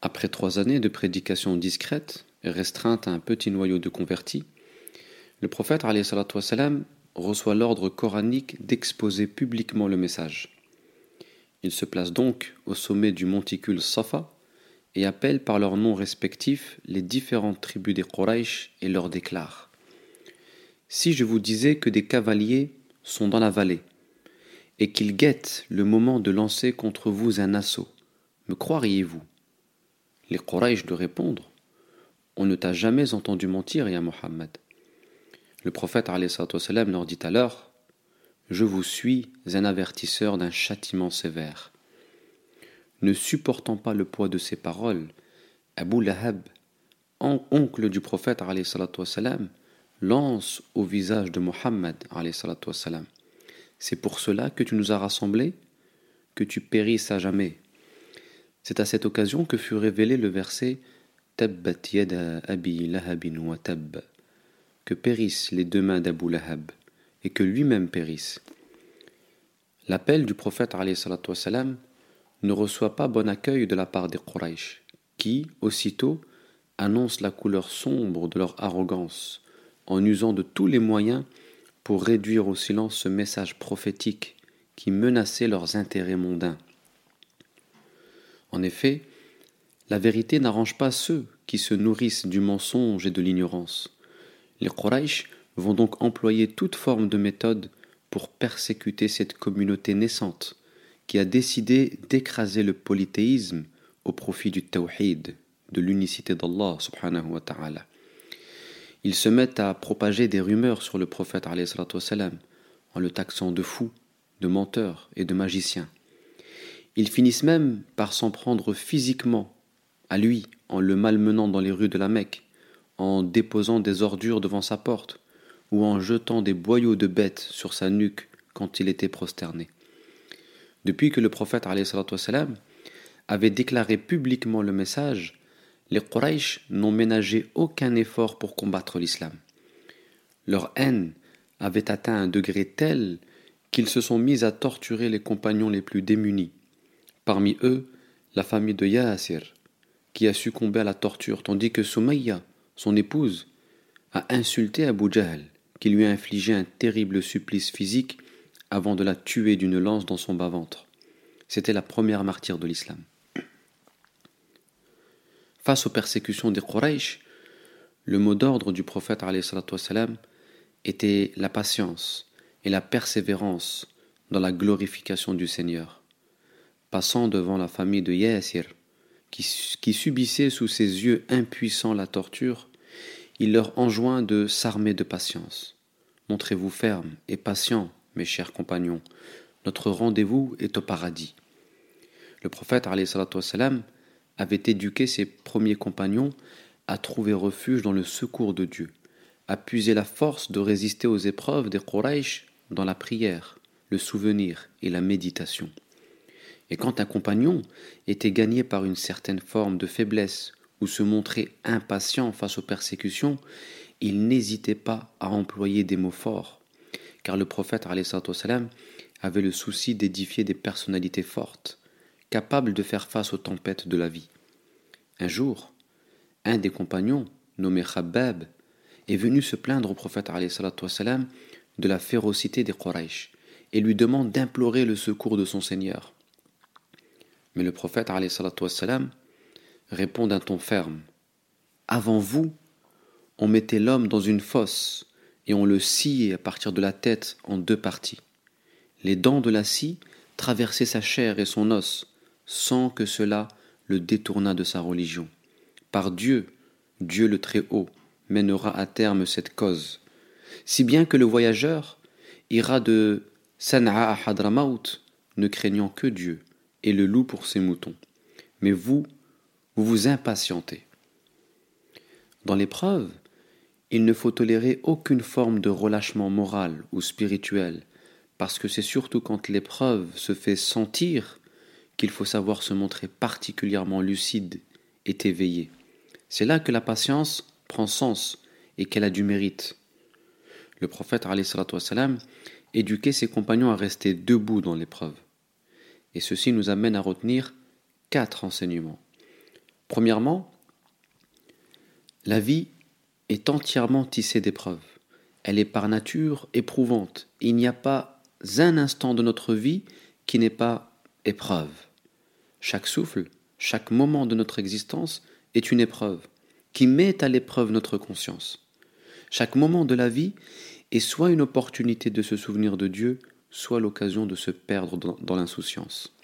Après trois années de prédication discrète, restreinte à un petit noyau de convertis, le prophète reçoit l'ordre coranique d'exposer publiquement le message. Il se place donc au sommet du monticule Safa et appelle par leurs noms respectifs les différentes tribus des Quraysh et leur déclare Si je vous disais que des cavaliers sont dans la vallée et qu'ils guettent le moment de lancer contre vous un assaut, me croiriez-vous? Les Quraysh de répondre on ne t'a jamais entendu mentir, Ya Mohammed. Le prophète leur dit alors Je vous suis un avertisseur d'un châtiment sévère. Ne supportant pas le poids de ces paroles, Abu Lahab, oncle du prophète lance au visage de Mohammed C'est pour cela que tu nous as rassemblés, que tu périsses à jamais. C'est à cette occasion que fut révélé le verset que périssent les deux mains d'Abu Lahab et que lui-même périsse. L'appel du prophète ne reçoit pas bon accueil de la part des Quraysh, qui, aussitôt, annoncent la couleur sombre de leur arrogance, en usant de tous les moyens pour réduire au silence ce message prophétique qui menaçait leurs intérêts mondains. En effet, la vérité n'arrange pas ceux qui se nourrissent du mensonge et de l'ignorance. Les Quraysh vont donc employer toute forme de méthode pour persécuter cette communauté naissante qui a décidé d'écraser le polythéisme au profit du tawhid, de l'unicité d'Allah subhanahu wa ta'ala. Ils se mettent à propager des rumeurs sur le prophète en le taxant de fou, de menteur et de magicien. Ils finissent même par s'en prendre physiquement à lui en le malmenant dans les rues de la Mecque, en déposant des ordures devant sa porte, ou en jetant des boyaux de bêtes sur sa nuque quand il était prosterné. Depuis que le prophète wassalam, avait déclaré publiquement le message, les Quraysh n'ont ménagé aucun effort pour combattre l'islam. Leur haine avait atteint un degré tel qu'ils se sont mis à torturer les compagnons les plus démunis. Parmi eux, la famille de Yasir, qui a succombé à la torture, tandis que Soumaïa, son épouse, a insulté Abu Jahl, qui lui a infligé un terrible supplice physique avant de la tuer d'une lance dans son bas-ventre. C'était la première martyre de l'islam. Face aux persécutions des Quraysh, le mot d'ordre du prophète était la patience et la persévérance dans la glorification du Seigneur. Passant devant la famille de Yasir, qui, subissaient sous ses yeux impuissants la torture, il leur enjoint de s'armer de patience. Montrez-vous fermes et patients, mes chers compagnons, notre rendez-vous est au paradis. Le prophète avait éduqué ses premiers compagnons à trouver refuge dans le secours de Dieu, à puiser la force de résister aux épreuves des Quraysh dans la prière, le souvenir et la méditation. Et quand un compagnon était gagné par une certaine forme de faiblesse ou se montrait impatient face aux persécutions, il n'hésitait pas à employer des mots forts, car le prophète avait le souci d'édifier des personnalités fortes, capable de faire face aux tempêtes de la vie. Un jour, un des compagnons, nommé Khabbab, est venu se plaindre au prophète wassalam, de la férocité des Quraysh et lui demande d'implorer le secours de son Seigneur. Mais le prophète répond d'un ton ferme Avant vous, on mettait l'homme dans une fosse et on le sciait à partir de la tête en deux parties. Les dents de la scie traversaient sa chair et son os, sans que cela le détournât de sa religion. Par Dieu, Dieu le Très-Haut, mènera à terme cette cause, si bien que le voyageur ira de Sana'a à ne craignant que Dieu, et le loup pour ses moutons. Mais vous, vous vous impatientez. Dans l'épreuve, il ne faut tolérer aucune forme de relâchement moral ou spirituel, parce que c'est surtout quand l'épreuve se fait sentir qu'il faut savoir se montrer particulièrement lucide et éveillé. C'est là que la patience prend sens et qu'elle a du mérite. Le prophète wassalam, éduquait ses compagnons à rester debout dans l'épreuve. Et ceci nous amène à retenir quatre enseignements. Premièrement, la vie est entièrement tissée d'épreuves. Elle est par nature éprouvante. Il n'y a pas un instant de notre vie qui n'est pas épreuve. Chaque souffle, chaque moment de notre existence est une épreuve qui met à l'épreuve notre conscience. Chaque moment de la vie est soit une opportunité de se souvenir de Dieu, soit l'occasion de se perdre dans, l'insouciance.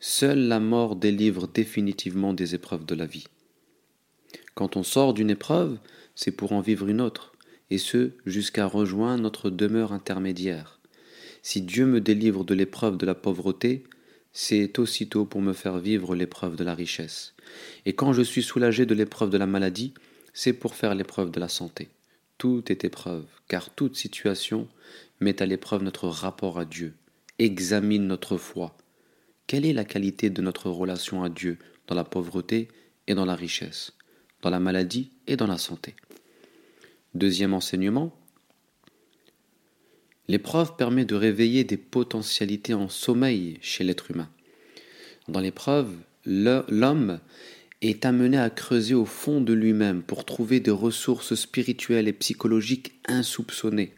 Seule la mort délivre définitivement des épreuves de la vie. Quand on sort d'une épreuve, c'est pour en vivre une autre, et ce jusqu'à rejoindre notre demeure intermédiaire. Si Dieu me délivre de l'épreuve de la pauvreté, c'est aussitôt pour me faire vivre l'épreuve de la richesse. Et quand je suis soulagé de l'épreuve de la maladie, c'est pour faire l'épreuve de la santé. Tout est épreuve, car toute situation met à l'épreuve notre rapport à Dieu, examine notre foi. Quelle est la qualité de notre relation à Dieu dans la pauvreté et dans la richesse, dans la maladie et dans la santé? Deuxième enseignement, L'épreuve permet de réveiller des potentialités en sommeil chez l'être humain. Dans l'épreuve, l'homme est amené à creuser au fond de lui-même pour trouver des ressources spirituelles et psychologiques insoupçonnées.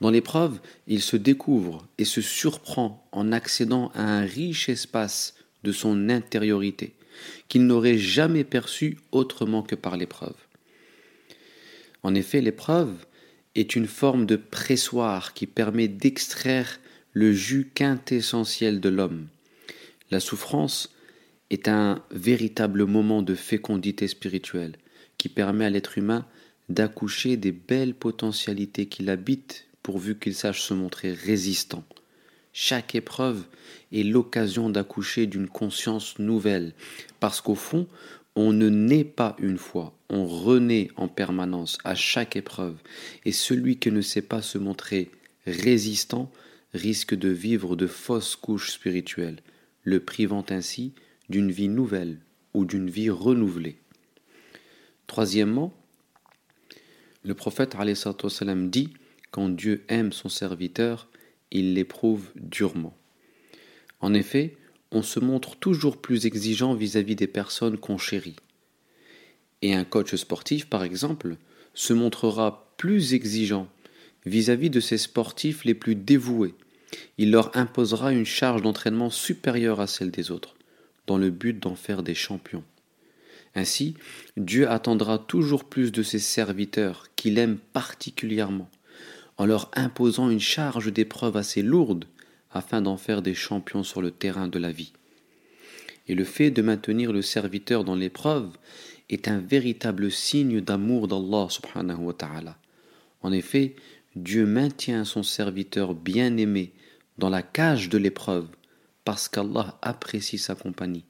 Dans l'épreuve, il se découvre et se surprend en accédant à un riche espace de son intériorité qu'il n'aurait jamais perçu autrement que par l'épreuve. En effet, l'épreuve est une forme de pressoir qui permet d'extraire le jus quintessentiel de l'homme. La souffrance est un véritable moment de fécondité spirituelle qui permet à l'être humain d'accoucher des belles potentialités qu'il habite pourvu qu'il sache se montrer résistant. Chaque épreuve est l'occasion d'accoucher d'une conscience nouvelle, parce qu'au fond, on ne naît pas une fois, on renaît en permanence à chaque épreuve, et celui qui ne sait pas se montrer résistant risque de vivre de fausses couches spirituelles, le privant ainsi d'une vie nouvelle ou d'une vie renouvelée. Troisièmement, le prophète dit Quand Dieu aime son serviteur, il l'éprouve durement. En effet, on se montre toujours plus exigeant vis-à-vis des personnes qu'on chérit. Et un coach sportif, par exemple, se montrera plus exigeant vis-à-vis de ses sportifs les plus dévoués. Il leur imposera une charge d'entraînement supérieure à celle des autres, dans le but d'en faire des champions. Ainsi, Dieu attendra toujours plus de ses serviteurs qu'il aime particulièrement, en leur imposant une charge d'épreuve assez lourde afin d'en faire des champions sur le terrain de la vie. Et le fait de maintenir le serviteur dans l'épreuve est un véritable signe d'amour d'Allah subhanahu wa ta'ala. En effet, Dieu maintient son serviteur bien-aimé dans la cage de l'épreuve parce qu'Allah apprécie sa compagnie.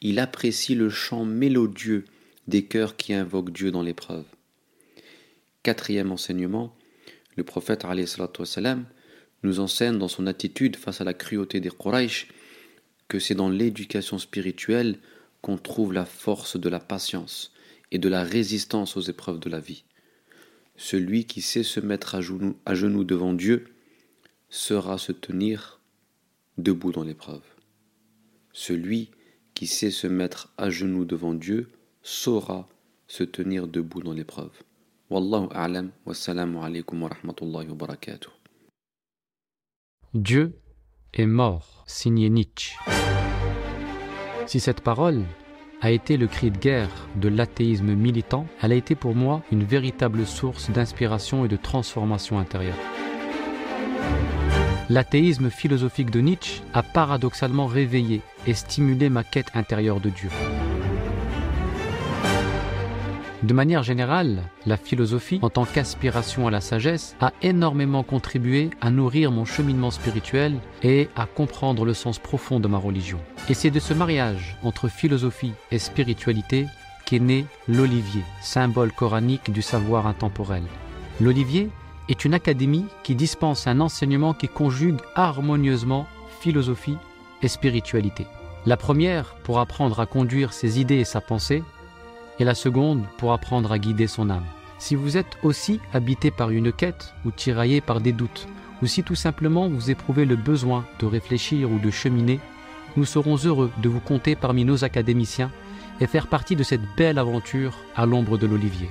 Il apprécie le chant mélodieux des cœurs qui invoquent Dieu dans l'épreuve. Quatrième enseignement, le prophète nous enseigne dans son attitude face à la cruauté des Quraysh que c'est dans l'éducation spirituelle qu'on trouve la force de la patience et de la résistance aux épreuves de la vie. Celui qui sait se mettre à genoux, à genoux devant Dieu sera se tenir debout dans l'épreuve. Celui qui sait se mettre à genoux devant Dieu saura se tenir debout dans l'épreuve. Wallahu a'lam. Wassalamu alaikum wa rahmatullahi wa barakatuh. Dieu est mort, signé Nietzsche. Si cette parole a été le cri de guerre de l'athéisme militant, elle a été pour moi une véritable source d'inspiration et de transformation intérieure. L'athéisme philosophique de Nietzsche a paradoxalement réveillé et stimulé ma quête intérieure de Dieu. De manière générale, la philosophie, en tant qu'aspiration à la sagesse, a énormément contribué à nourrir mon cheminement spirituel et à comprendre le sens profond de ma religion. Et c'est de ce mariage entre philosophie et spiritualité qu'est né l'olivier, symbole coranique du savoir intemporel. L'olivier est une académie qui dispense un enseignement qui conjugue harmonieusement philosophie et spiritualité. La première pour apprendre à conduire ses idées et sa pensée, et la seconde pour apprendre à guider son âme. Si vous êtes aussi habité par une quête ou tiraillé par des doutes, ou si tout simplement vous éprouvez le besoin de réfléchir ou de cheminer, nous serons heureux de vous compter parmi nos académiciens et faire partie de cette belle aventure à l'ombre de l'olivier.